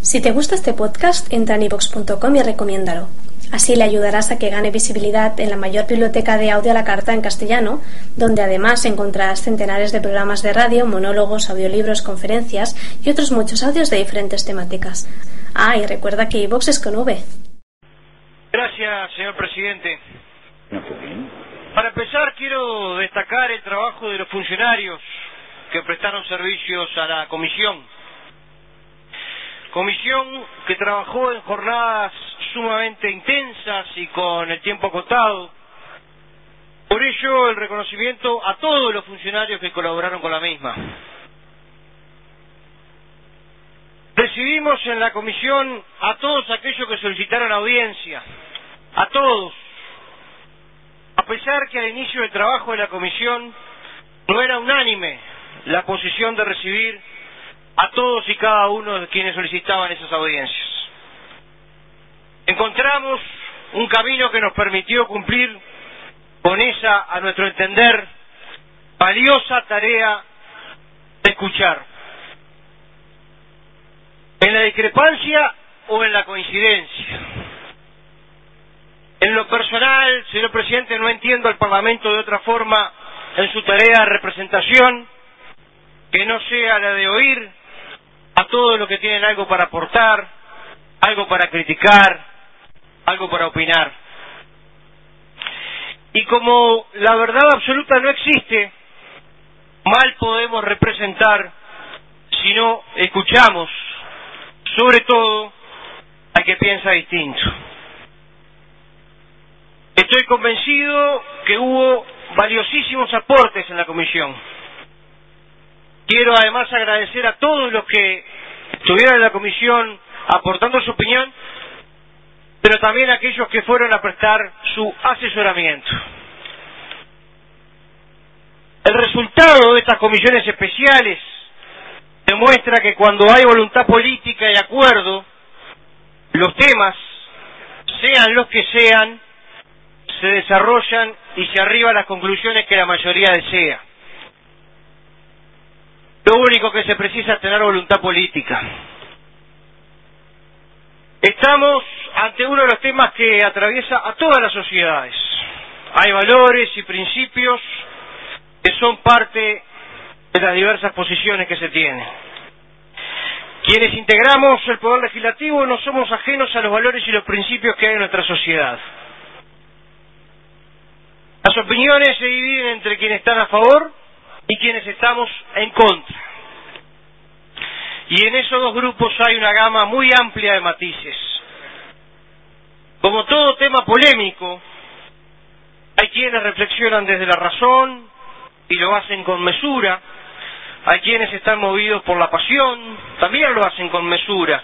Si te gusta este podcast, entra en ivox.com y recomiéndalo. Así le ayudarás a que gane visibilidad en la mayor biblioteca de audio a la carta en castellano, donde además encontrarás centenares de programas de radio, monólogos, audiolibros, conferencias y otros muchos audios de diferentes temáticas. Ah, y recuerda que iVox es con V. Gracias, señor presidente. Para empezar, quiero destacar el trabajo de los funcionarios que prestaron servicios a la comisión. Comisión que trabajó en jornadas sumamente intensas y con el tiempo acotado. Por ello, el reconocimiento a todos los funcionarios que colaboraron con la misma. Recibimos en la comisión a todos aquellos que solicitaron audiencia, a todos, a pesar que al inicio del trabajo de la comisión no era unánime la posición de recibir a todos y cada uno de quienes solicitaban esas audiencias. Encontramos un camino que nos permitió cumplir con esa, a nuestro entender, valiosa tarea de escuchar. En la discrepancia o en la coincidencia. En lo personal, señor presidente, no entiendo al Parlamento de otra forma en su tarea de representación que no sea la de oír a todos los que tienen algo para aportar, algo para criticar, algo para opinar. Y como la verdad absoluta no existe, mal podemos representar si no escuchamos, sobre todo, al que piensa distinto. Estoy convencido que hubo valiosísimos aportes en la comisión. Quiero además agradecer a todos los que estuvieron en la comisión aportando su opinión, pero también a aquellos que fueron a prestar su asesoramiento. El resultado de estas comisiones especiales demuestra que cuando hay voluntad política y acuerdo, los temas, sean los que sean, se desarrollan y se arriban las conclusiones que la mayoría desea. Lo único que se precisa es tener voluntad política. Estamos ante uno de los temas que atraviesa a todas las sociedades. Hay valores y principios que son parte de las diversas posiciones que se tienen. Quienes integramos el Poder Legislativo no somos ajenos a los valores y los principios que hay en nuestra sociedad. Las opiniones se dividen entre quienes están a favor y quienes estamos en contra. Y en esos dos grupos hay una gama muy amplia de matices. Como todo tema polémico, hay quienes reflexionan desde la razón y lo hacen con mesura, hay quienes están movidos por la pasión, también lo hacen con mesura,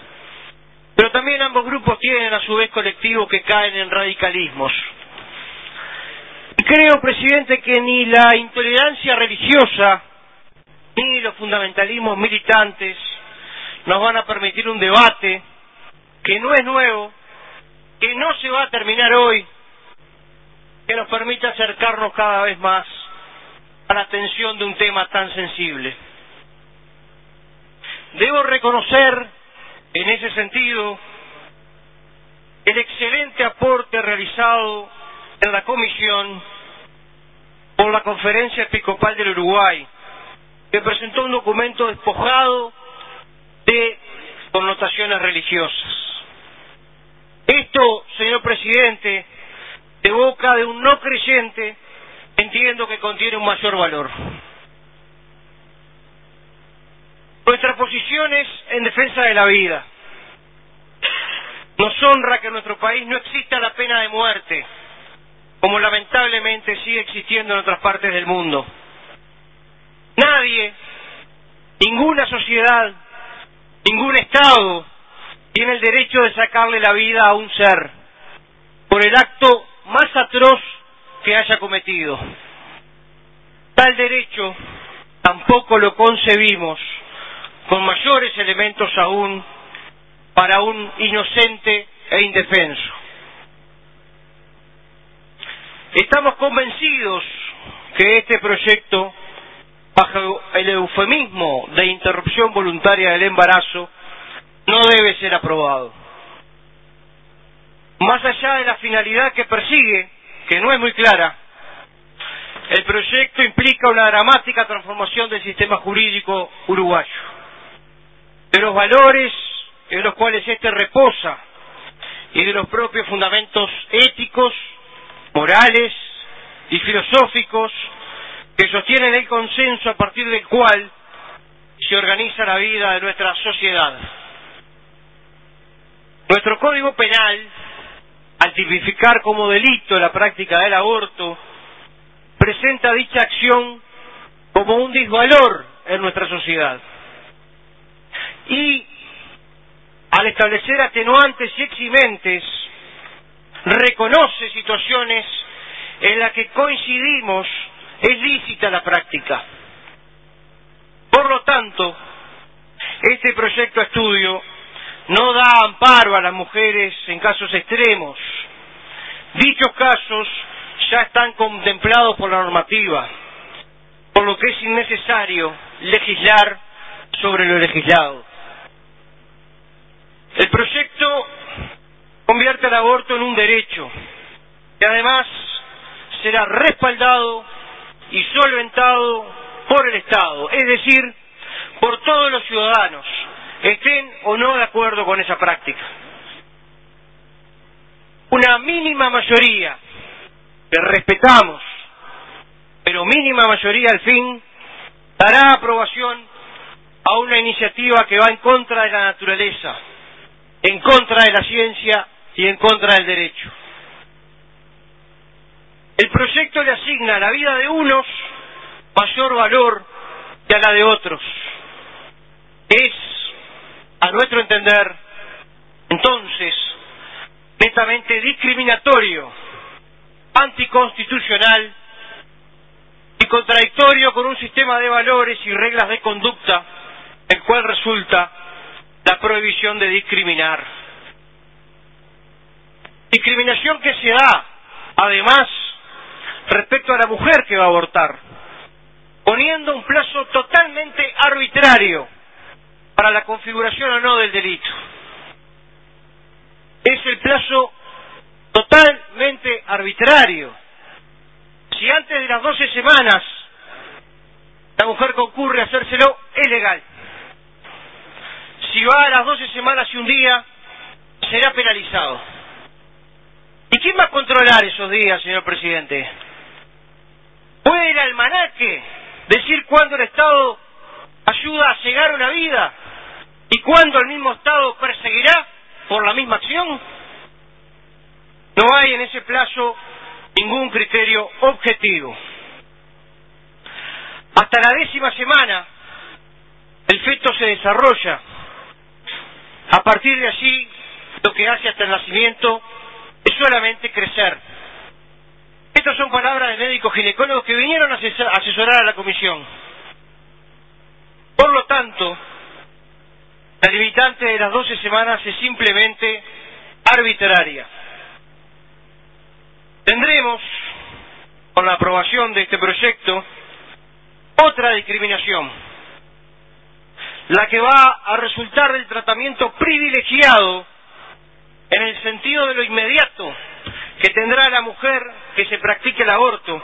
pero también ambos grupos tienen a su vez colectivos que caen en radicalismos. Creo, presidente, que ni la intolerancia religiosa, ni los fundamentalismos militantes nos van a permitir un debate que no es nuevo, que no se va a terminar hoy, que nos permita acercarnos cada vez más a la atención de un tema tan sensible. Debo reconocer, en ese sentido, el excelente aporte realizado en la comisión por la Conferencia Episcopal del Uruguay, que presentó un documento despojado de connotaciones religiosas. Esto, señor presidente, de boca de un no creyente, entiendo que contiene un mayor valor. Nuestras posiciones en defensa de la vida. Nos honra que en nuestro país no exista la pena de muerte, como lamentablemente sigue existiendo en otras partes del mundo. Nadie, ninguna sociedad, ningún Estado tiene el derecho de sacarle la vida a un ser por el acto más atroz que haya cometido. Tal derecho tampoco lo concebimos con mayores elementos aún para un inocente e indefenso. Estamos convencidos que este proyecto, bajo el eufemismo de interrupción voluntaria del embarazo, no debe ser aprobado. Más allá de la finalidad que persigue, que no es muy clara, el proyecto implica una dramática transformación del sistema jurídico uruguayo, de los valores en los cuales éste reposa y de los propios fundamentos éticos, morales y filosóficos que sostienen el consenso a partir del cual se organiza la vida de nuestra sociedad. Nuestro Código Penal, al tipificar como delito la práctica del aborto, presenta dicha acción como un disvalor en nuestra sociedad. Y al establecer atenuantes y eximentes, reconoce situaciones en las que coincidimos es lícita la práctica. Por lo tanto, este proyecto de estudio no da amparo a las mujeres en casos extremos. Dichos casos ya están contemplados por la normativa, por lo que es innecesario legislar sobre lo legislado. El proyecto convierte el aborto en un derecho y además será respaldado y solventado por el Estado, es decir, por todos los ciudadanos, estén o no de acuerdo con esa práctica. Una mínima mayoría que respetamos, pero mínima mayoría al fin, dará aprobación a una iniciativa que va en contra de la naturaleza, en contra de la ciencia y en contra del derecho. El proyecto le asigna a la vida de unos mayor valor que a la de otros. Es, a nuestro entender, entonces, netamente discriminatorio, anticonstitucional y contradictorio con un sistema de valores y reglas de conducta, el cual resulta la prohibición de discriminar. Discriminación que se da, además, respecto a la mujer que va a abortar, poniendo un plazo totalmente arbitrario para la configuración o no del delito. Es el plazo totalmente arbitrario. Si antes de las 12 semanas la mujer concurre a hacérselo, es legal. Si va a las 12 semanas y un día, será penalizado. ¿Y quién va a controlar esos días, señor presidente? ¿Puede el almanaque decir cuándo el Estado ayuda a cegar una vida y cuándo el mismo Estado perseguirá por la misma acción? No hay en ese plazo ningún criterio objetivo. Hasta la décima semana el feto se desarrolla. A partir de allí, lo que hace hasta el nacimiento es solamente crecer. Estas son palabras de médicos ginecólogos que vinieron a asesorar a la comisión. Por lo tanto, la limitante de las 12 semanas es simplemente arbitraria. Tendremos, con la aprobación de este proyecto, otra discriminación, la que va a resultar del tratamiento privilegiado en el sentido de lo inmediato que tendrá la mujer que se practique el aborto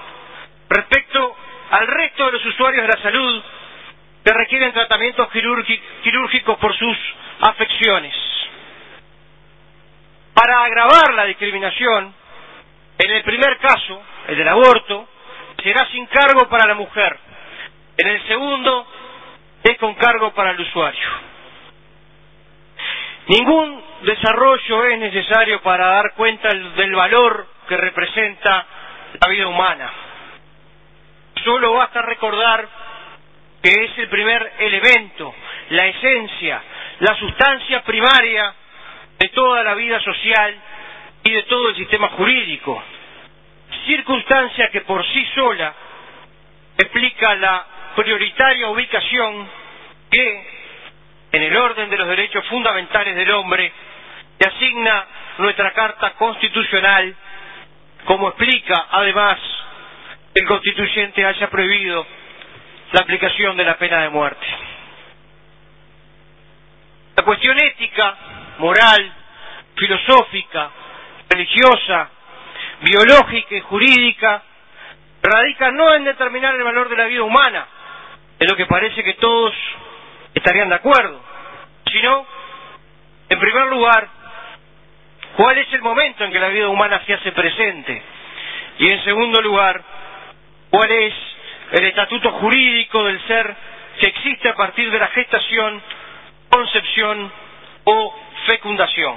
respecto al resto de los usuarios de la salud que requieren tratamientos quirúrgicos por sus afecciones. Para agravar la discriminación, en el primer caso, el del aborto, será sin cargo para la mujer. En el segundo, es con cargo para el usuario. Ningún desarrollo es necesario para dar cuenta del valor que representa la vida humana. Solo basta recordar que es el primer elemento, la esencia, la sustancia primaria de toda la vida social y de todo el sistema jurídico, circunstancia que por sí sola explica la prioritaria ubicación que, en el orden de los derechos fundamentales del hombre, le asigna nuestra Carta Constitucional, como explica además el constituyente haya prohibido la aplicación de la pena de muerte. La cuestión ética, moral, filosófica, religiosa, biológica y jurídica radica no en determinar el valor de la vida humana, en lo que parece que todos estarían de acuerdo, sino, en primer lugar, cuál es el momento en que la vida humana se hace presente y, en segundo lugar, cuál es el estatuto jurídico del ser que existe a partir de la gestación, concepción o fecundación.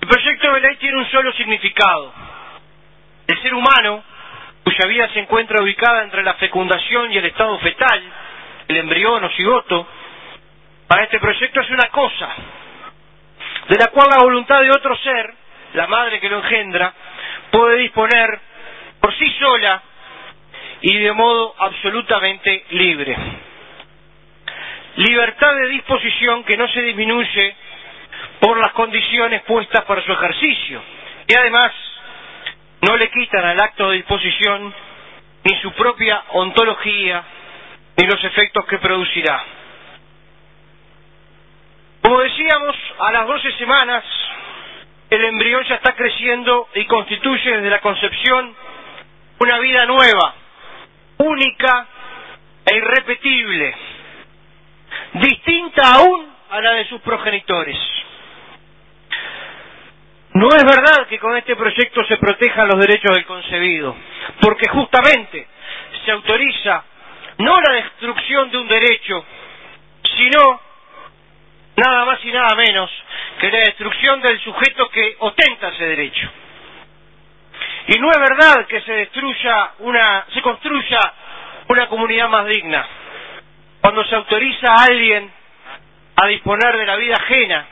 El proyecto de ley tiene un solo significado. El ser humano, cuya vida se encuentra ubicada entre la fecundación y el estado fetal, el embrión o cigoto, para este proyecto es una cosa, de la cual la voluntad de otro ser, la madre que lo engendra, puede disponer por sí sola y de modo absolutamente libre. Libertad de disposición que no se disminuye por las condiciones puestas para su ejercicio y además no le quitan al acto de disposición ni su propia ontología ni los efectos que producirá. Como decíamos, a las doce semanas el embrión ya está creciendo y constituye desde la concepción una vida nueva, única e irrepetible, distinta aún a la de sus progenitores. No es verdad que con este proyecto se protejan los derechos del concebido, porque justamente se autoriza no la destrucción de un derecho, sino nada más y nada menos que la destrucción del sujeto que ostenta ese derecho. Y no es verdad que se destruya una, se construya una comunidad más digna. Cuando se autoriza a alguien a disponer de la vida ajena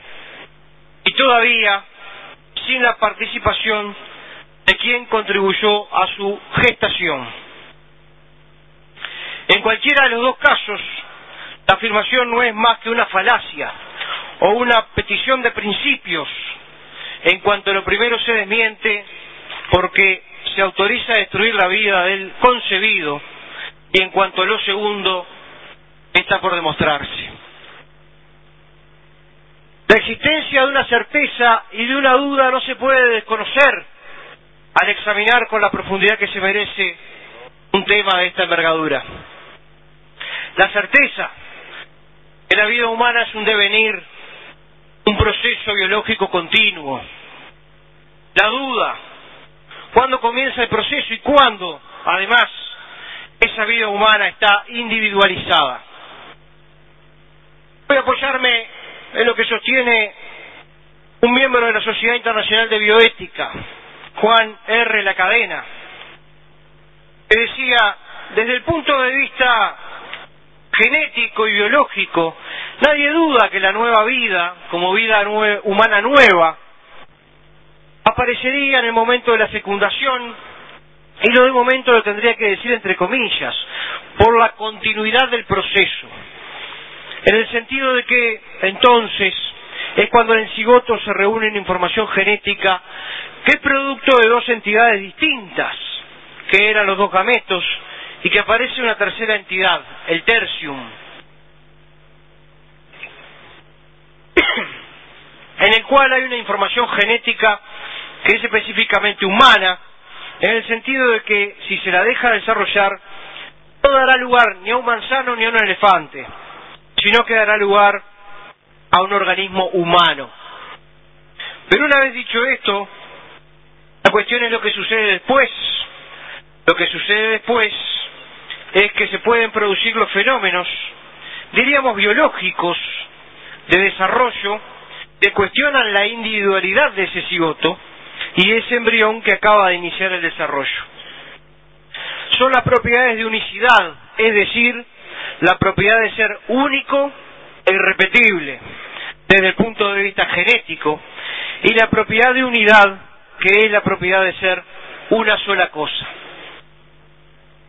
y todavía sin la participación de quien contribuyó a su gestación. En cualquiera de los dos casos, la afirmación no es más que una falacia o una petición de principios. En cuanto a lo primero se desmiente porque se autoriza a destruir la vida del concebido y en cuanto a lo segundo está por demostrarse. La existencia de una certeza y de una duda no se puede desconocer al examinar con la profundidad que se merece un tema de esta envergadura. La certeza que la vida humana es un devenir, un proceso biológico continuo. La duda, cuándo comienza el proceso y cuándo, además, esa vida humana está individualizada. Voy a apoyarme es lo que sostiene un miembro de la Sociedad Internacional de Bioética, Juan R. La Cadena, que decía, desde el punto de vista genético y biológico, nadie duda que la nueva vida, como vida humana nueva, aparecería en el momento de la fecundación y en el momento lo tendría que decir entre comillas, por la continuidad del proceso en el sentido de que entonces es cuando en el cigoto se reúne información genética que es producto de dos entidades distintas, que eran los dos gametos, y que aparece una tercera entidad, el tercium, en el cual hay una información genética que es específicamente humana, en el sentido de que si se la deja desarrollar, no dará lugar ni a un manzano ni a un elefante, sino que dará lugar a un organismo humano. Pero una vez dicho esto, la cuestión es lo que sucede después. Lo que sucede después es que se pueden producir los fenómenos, diríamos biológicos, de desarrollo, que cuestionan la individualidad de ese cigoto y ese embrión que acaba de iniciar el desarrollo. Son las propiedades de unicidad, es decir, la propiedad de ser único e irrepetible desde el punto de vista genético y la propiedad de unidad que es la propiedad de ser una sola cosa.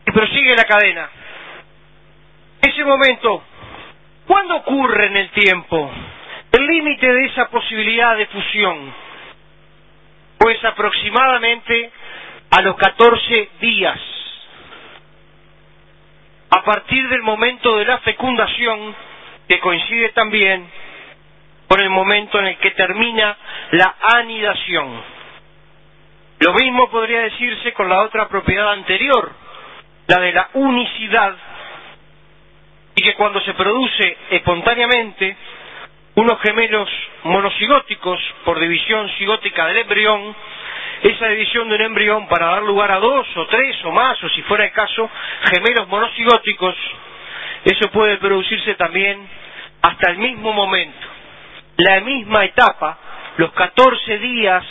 Y prosigue la cadena. Ese momento, ¿cuándo ocurre en el tiempo? El límite de esa posibilidad de fusión, pues aproximadamente a los 14 días, a partir del momento de la fecundación, que coincide también con el momento en el que termina la anidación. Lo mismo podría decirse con la otra propiedad anterior, la de la unicidad, y que cuando se produce espontáneamente unos gemelos monocigóticos por división cigótica del embrión, esa división de un embrión para dar lugar a dos o tres o más, o si fuera el caso, gemelos monocigóticos, eso puede producirse también hasta el mismo momento, la misma etapa, los 14 días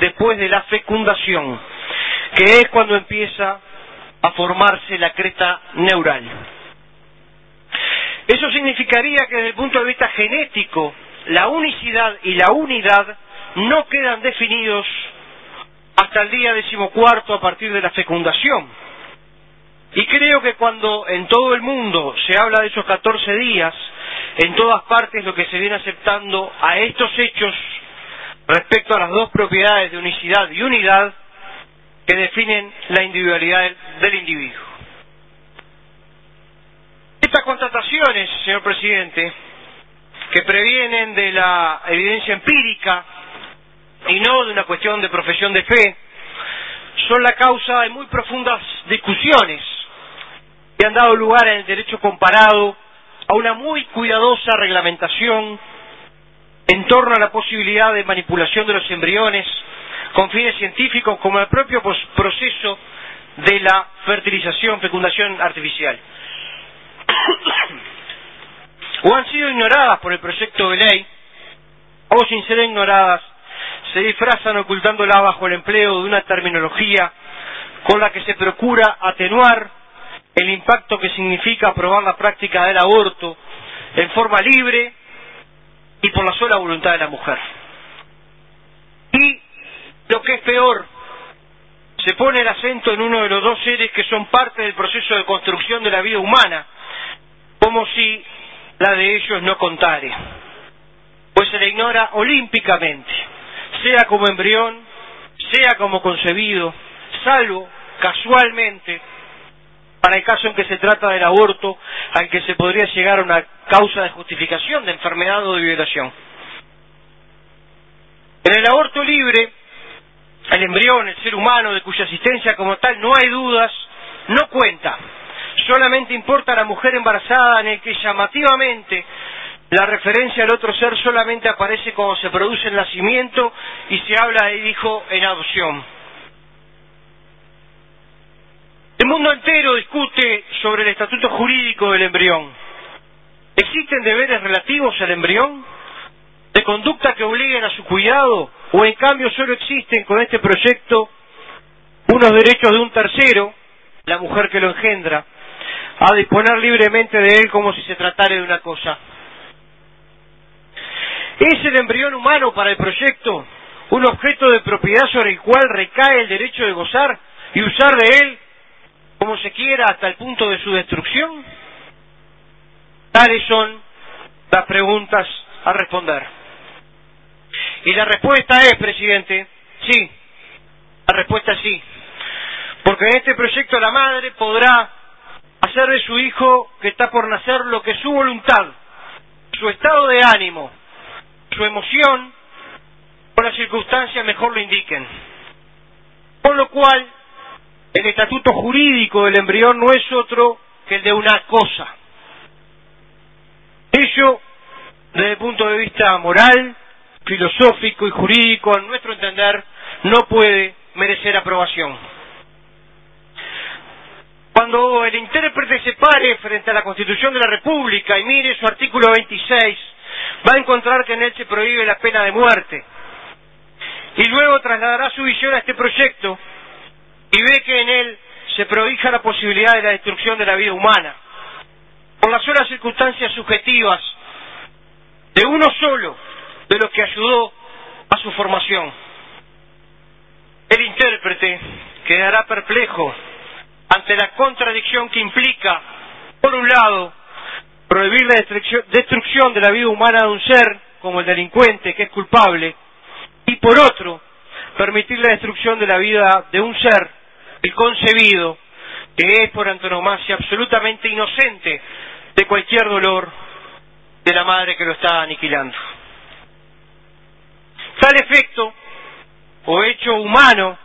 después de la fecundación, que es cuando empieza a formarse la cresta neural. Eso significaría que desde el punto de vista genético, la unicidad y la unidad no quedan definidos hasta el día decimocuarto a partir de la fecundación. Y creo que cuando en todo el mundo se habla de esos 14 días, en todas partes lo que se viene aceptando a estos hechos respecto a las dos propiedades de unicidad y unidad que definen la individualidad del individuo. Estas constataciones, señor presidente, que previenen de la evidencia empírica y no de una cuestión de profesión de fe, son la causa de muy profundas discusiones que han dado lugar en el derecho comparado a una muy cuidadosa reglamentación en torno a la posibilidad de manipulación de los embriones con fines científicos como el propio proceso de la fertilización, fecundación artificial. o han sido ignoradas por el proyecto de ley, o sin ser ignoradas, se disfrazan ocultándola bajo el empleo de una terminología con la que se procura atenuar el impacto que significa aprobar la práctica del aborto en forma libre y por la sola voluntad de la mujer. Y lo que es peor, se pone el acento en uno de los dos seres que son parte del proceso de construcción de la vida humana, como si la de ellos no contare, pues se le ignora olímpicamente, sea como embrión, sea como concebido, salvo casualmente para el caso en que se trata del aborto, al que se podría llegar a una causa de justificación de enfermedad o de violación. En el aborto libre, el embrión, el ser humano, de cuya asistencia como tal no hay dudas, no cuenta. Solamente importa a la mujer embarazada en el que llamativamente la referencia al otro ser solamente aparece cuando se produce el nacimiento y se habla de hijo en adopción. El mundo entero discute sobre el estatuto jurídico del embrión. ¿Existen deberes relativos al embrión? ¿De conducta que obliguen a su cuidado? ¿O en cambio solo existen con este proyecto unos derechos de un tercero, la mujer que lo engendra, a disponer libremente de él como si se tratara de una cosa? ¿Es el embrión humano para el proyecto un objeto de propiedad sobre el cual recae el derecho de gozar y usar de él como se quiera hasta el punto de su destrucción? Tales son las preguntas a responder. Y la respuesta es, presidente, sí. La respuesta es sí. Porque en este proyecto la madre podrá hacer de su hijo que está por nacer lo que su voluntad, su estado de ánimo, su emoción o las circunstancias mejor lo indiquen. Con lo cual, el estatuto jurídico del embrión no es otro que el de una cosa. Ello, desde el punto de vista moral, filosófico y jurídico, a nuestro entender, no puede merecer aprobación. Cuando el intérprete se pare frente a la Constitución de la República y mire su artículo 26, va a encontrar que en él se prohíbe la pena de muerte. Y luego trasladará su visión a este proyecto y ve que en él se prohija la posibilidad de la destrucción de la vida humana, por las solas circunstancias subjetivas de uno solo de los que ayudó a su formación. El intérprete quedará perplejo ante la contradicción que implica, por un lado, prohibir la destrucción de la vida humana de un ser, como el delincuente que es culpable, y por otro, permitir la destrucción de la vida de un ser, el concebido, que es por antonomasia absolutamente inocente de cualquier dolor de la madre que lo está aniquilando. Tal efecto o hecho humano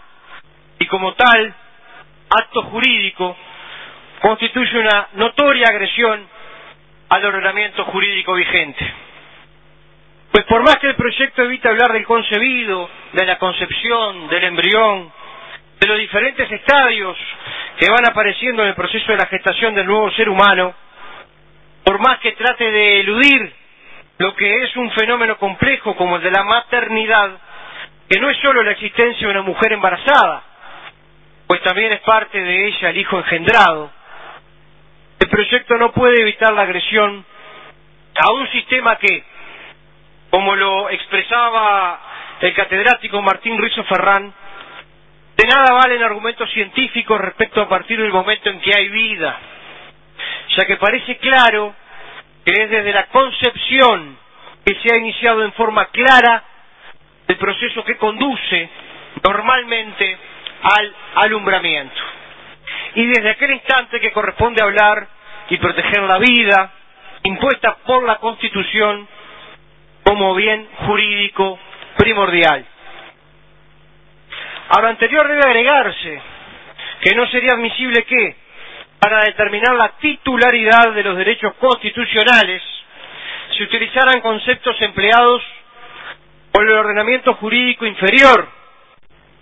y como tal acto jurídico constituye una notoria agresión al ordenamiento jurídico vigente. Pues por más que el proyecto evita hablar del concebido, de la concepción, del embrión, de los diferentes estadios que van apareciendo en el proceso de la gestación del nuevo ser humano, por más que trate de eludir lo que es un fenómeno complejo como el de la maternidad, que no es solo la existencia de una mujer embarazada, pues también es parte de ella el hijo engendrado. El proyecto no puede evitar la agresión a un sistema que, como lo expresaba el catedrático Martín Ruizo Ferrán, de nada valen argumentos científicos respecto a partir del momento en que hay vida, ya que parece claro que es desde la concepción que se ha iniciado en forma clara el proceso que conduce normalmente al alumbramiento. Y desde aquel instante que corresponde hablar y proteger la vida impuesta por la Constitución como bien jurídico primordial. A lo anterior debe agregarse que no sería admisible que, para determinar la titularidad de los derechos constitucionales, se utilizaran conceptos empleados por el ordenamiento jurídico inferior,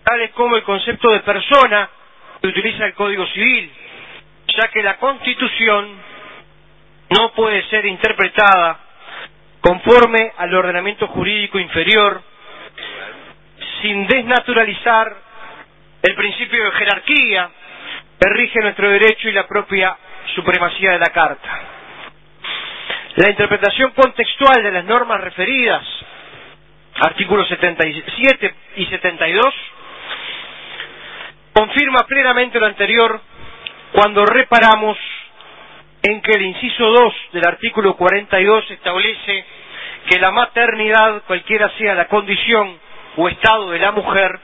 tales como el concepto de persona que utiliza el Código Civil, ya que la Constitución no puede ser interpretada conforme al ordenamiento jurídico inferior sin desnaturalizar el principio de jerarquía que rige nuestro derecho y la propia supremacía de la Carta. La interpretación contextual de las normas referidas, artículos 77 y 72, confirma plenamente lo anterior cuando reparamos en que el inciso 2 del artículo 42 establece que la maternidad, cualquiera sea la condición o estado de la mujer,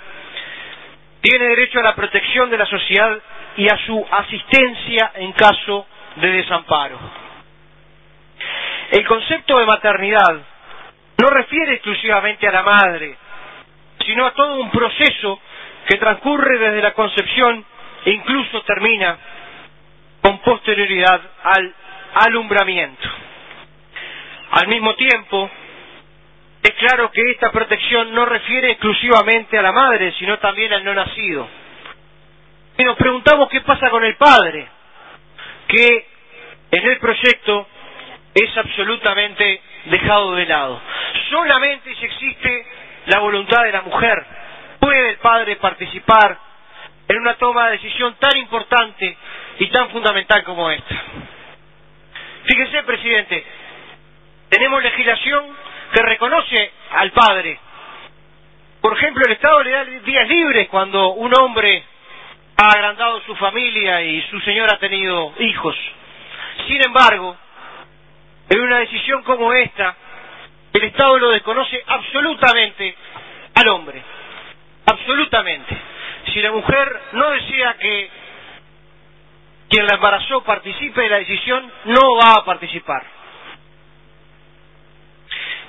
tiene derecho a la protección de la sociedad y a su asistencia en caso de desamparo. El concepto de maternidad no refiere exclusivamente a la madre, sino a todo un proceso que transcurre desde la concepción e incluso termina con posterioridad al alumbramiento. Al mismo tiempo, es claro que esta protección no refiere exclusivamente a la madre, sino también al no nacido. Y nos preguntamos qué pasa con el padre, que en el proyecto es absolutamente dejado de lado. Solamente si existe la voluntad de la mujer, puede el padre participar en una toma de decisión tan importante y tan fundamental como esta. Fíjese, presidente, tenemos legislación que reconoce al padre. Por ejemplo, el Estado le da días libres cuando un hombre ha agrandado su familia y su señor ha tenido hijos. Sin embargo, en una decisión como esta, el Estado lo desconoce absolutamente al hombre. Absolutamente. Si la mujer no desea que quien la embarazó participe de la decisión, no va a participar.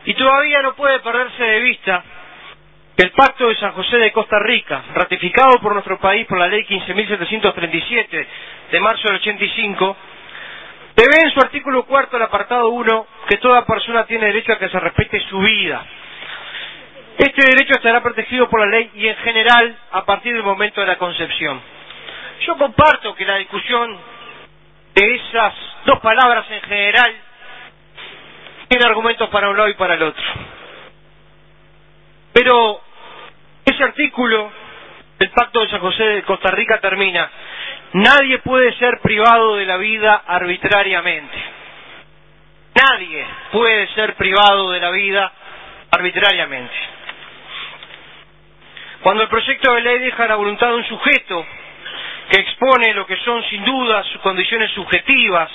Y todavía no puede perderse de vista que el Pacto de San José de Costa Rica, ratificado por nuestro país por la Ley 15.737 de marzo del 85, prevé en su artículo cuarto, el apartado 1, que toda persona tiene derecho a que se respete su vida. Este derecho estará protegido por la ley y en general a partir del momento de la concepción. Yo comparto que la discusión de esas dos palabras en general tiene argumentos para un lado y para el otro. Pero ese artículo del Pacto de San José de Costa Rica termina, nadie puede ser privado de la vida arbitrariamente. Nadie puede ser privado de la vida arbitrariamente. Cuando el proyecto de ley deja la voluntad de un sujeto que expone lo que son sin duda sus condiciones subjetivas,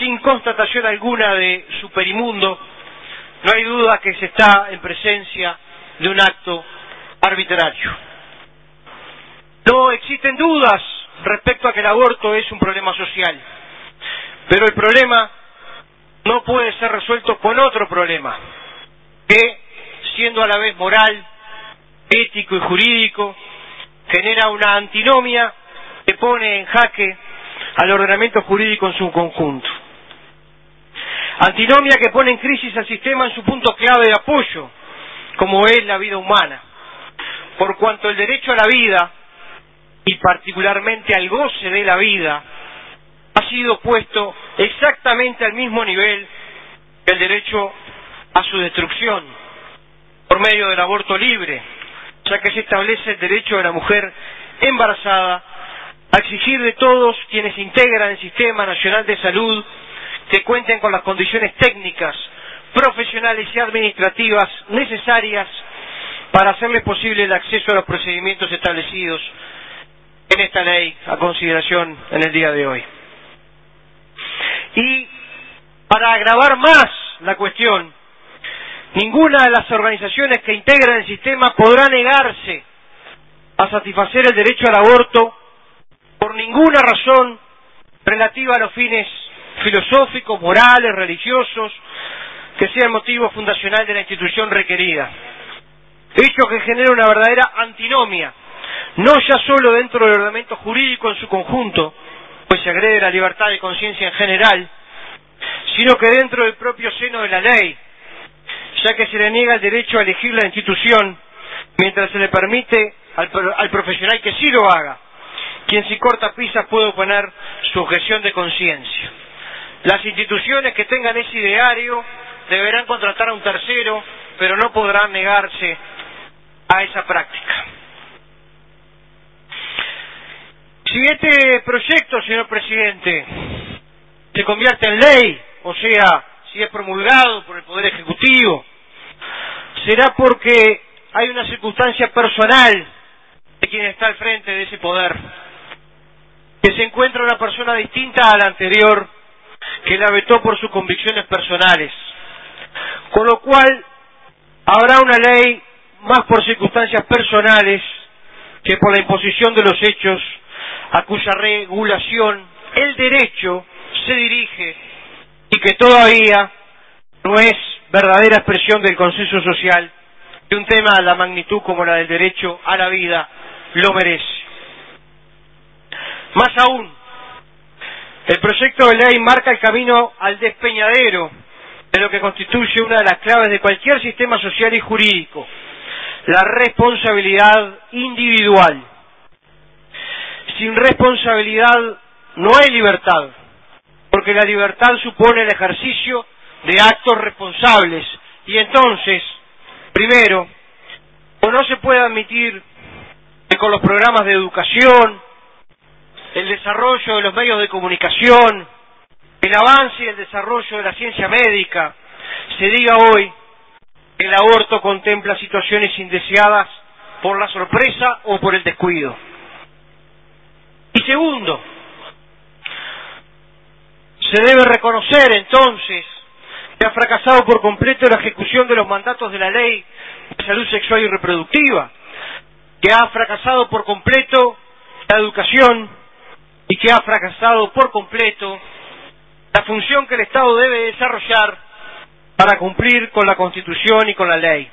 sin constatación alguna de superimundo, no hay duda que se está en presencia de un acto arbitrario. No existen dudas respecto a que el aborto es un problema social, pero el problema no puede ser resuelto con otro problema, que, siendo a la vez moral, ético y jurídico, genera una antinomia que pone en jaque al ordenamiento jurídico en su conjunto. Antinomia que pone en crisis al sistema en su punto clave de apoyo, como es la vida humana, por cuanto el derecho a la vida, y particularmente al goce de la vida, ha sido puesto exactamente al mismo nivel que el derecho a su destrucción, por medio del aborto libre, ya que se establece el derecho de la mujer embarazada a exigir de todos quienes integran el Sistema Nacional de Salud que cuenten con las condiciones técnicas, profesionales y administrativas necesarias para hacerles posible el acceso a los procedimientos establecidos en esta ley a consideración en el día de hoy. Y para agravar más la cuestión, ninguna de las organizaciones que integran el sistema podrá negarse a satisfacer el derecho al aborto por ninguna razón relativa a los fines filosóficos, morales, religiosos, que sea el motivo fundacional de la institución requerida. Hecho que genera una verdadera antinomia, no ya solo dentro del ordenamiento jurídico en su conjunto, pues se agrede la libertad de conciencia en general, sino que dentro del propio seno de la ley, ya que se le niega el derecho a elegir la institución mientras se le permite al, al profesional que sí lo haga, quien si corta pisas puede oponer su objeción de conciencia. Las instituciones que tengan ese ideario deberán contratar a un tercero, pero no podrán negarse a esa práctica. Si este proyecto, señor presidente, se convierte en ley, o sea, si es promulgado por el Poder Ejecutivo, será porque hay una circunstancia personal de quien está al frente de ese poder, que se encuentra una persona distinta a la anterior, que la vetó por sus convicciones personales. Con lo cual, habrá una ley más por circunstancias personales que por la imposición de los hechos a cuya regulación el derecho se dirige y que todavía no es verdadera expresión del consenso social que un tema de la magnitud como la del derecho a la vida lo merece. Más aún, el proyecto de ley marca el camino al despeñadero de lo que constituye una de las claves de cualquier sistema social y jurídico, la responsabilidad individual. Sin responsabilidad no hay libertad, porque la libertad supone el ejercicio de actos responsables y entonces, primero, o no se puede admitir que con los programas de educación, el desarrollo de los medios de comunicación, el avance y el desarrollo de la ciencia médica, se diga hoy que el aborto contempla situaciones indeseadas por la sorpresa o por el descuido. Y segundo, se debe reconocer entonces que ha fracasado por completo la ejecución de los mandatos de la ley de salud sexual y reproductiva, que ha fracasado por completo la educación y que ha fracasado por completo la función que el Estado debe desarrollar para cumplir con la Constitución y con la ley.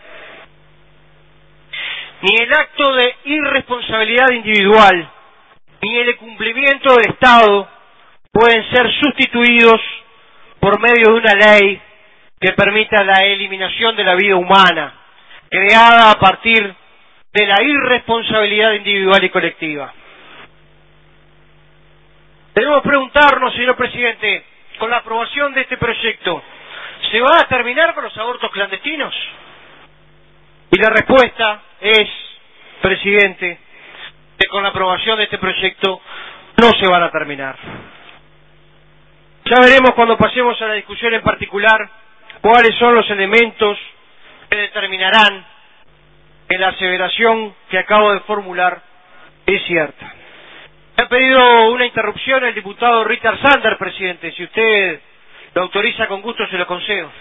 Ni el acto de irresponsabilidad individual, ni el cumplimiento del Estado pueden ser sustituidos por medio de una ley que permita la eliminación de la vida humana, creada a partir de la irresponsabilidad individual y colectiva. Debemos preguntarnos, señor presidente, con la aprobación de este proyecto, ¿se va a terminar con los abortos clandestinos? Y la respuesta es, presidente, que con la aprobación de este proyecto no se van a terminar. Ya veremos cuando pasemos a la discusión en particular cuáles son los elementos que determinarán que la aseveración que acabo de formular es cierta. Me ha pedido una interrupción el diputado Richard Sander, presidente. Si usted lo autoriza con gusto, se lo concedo.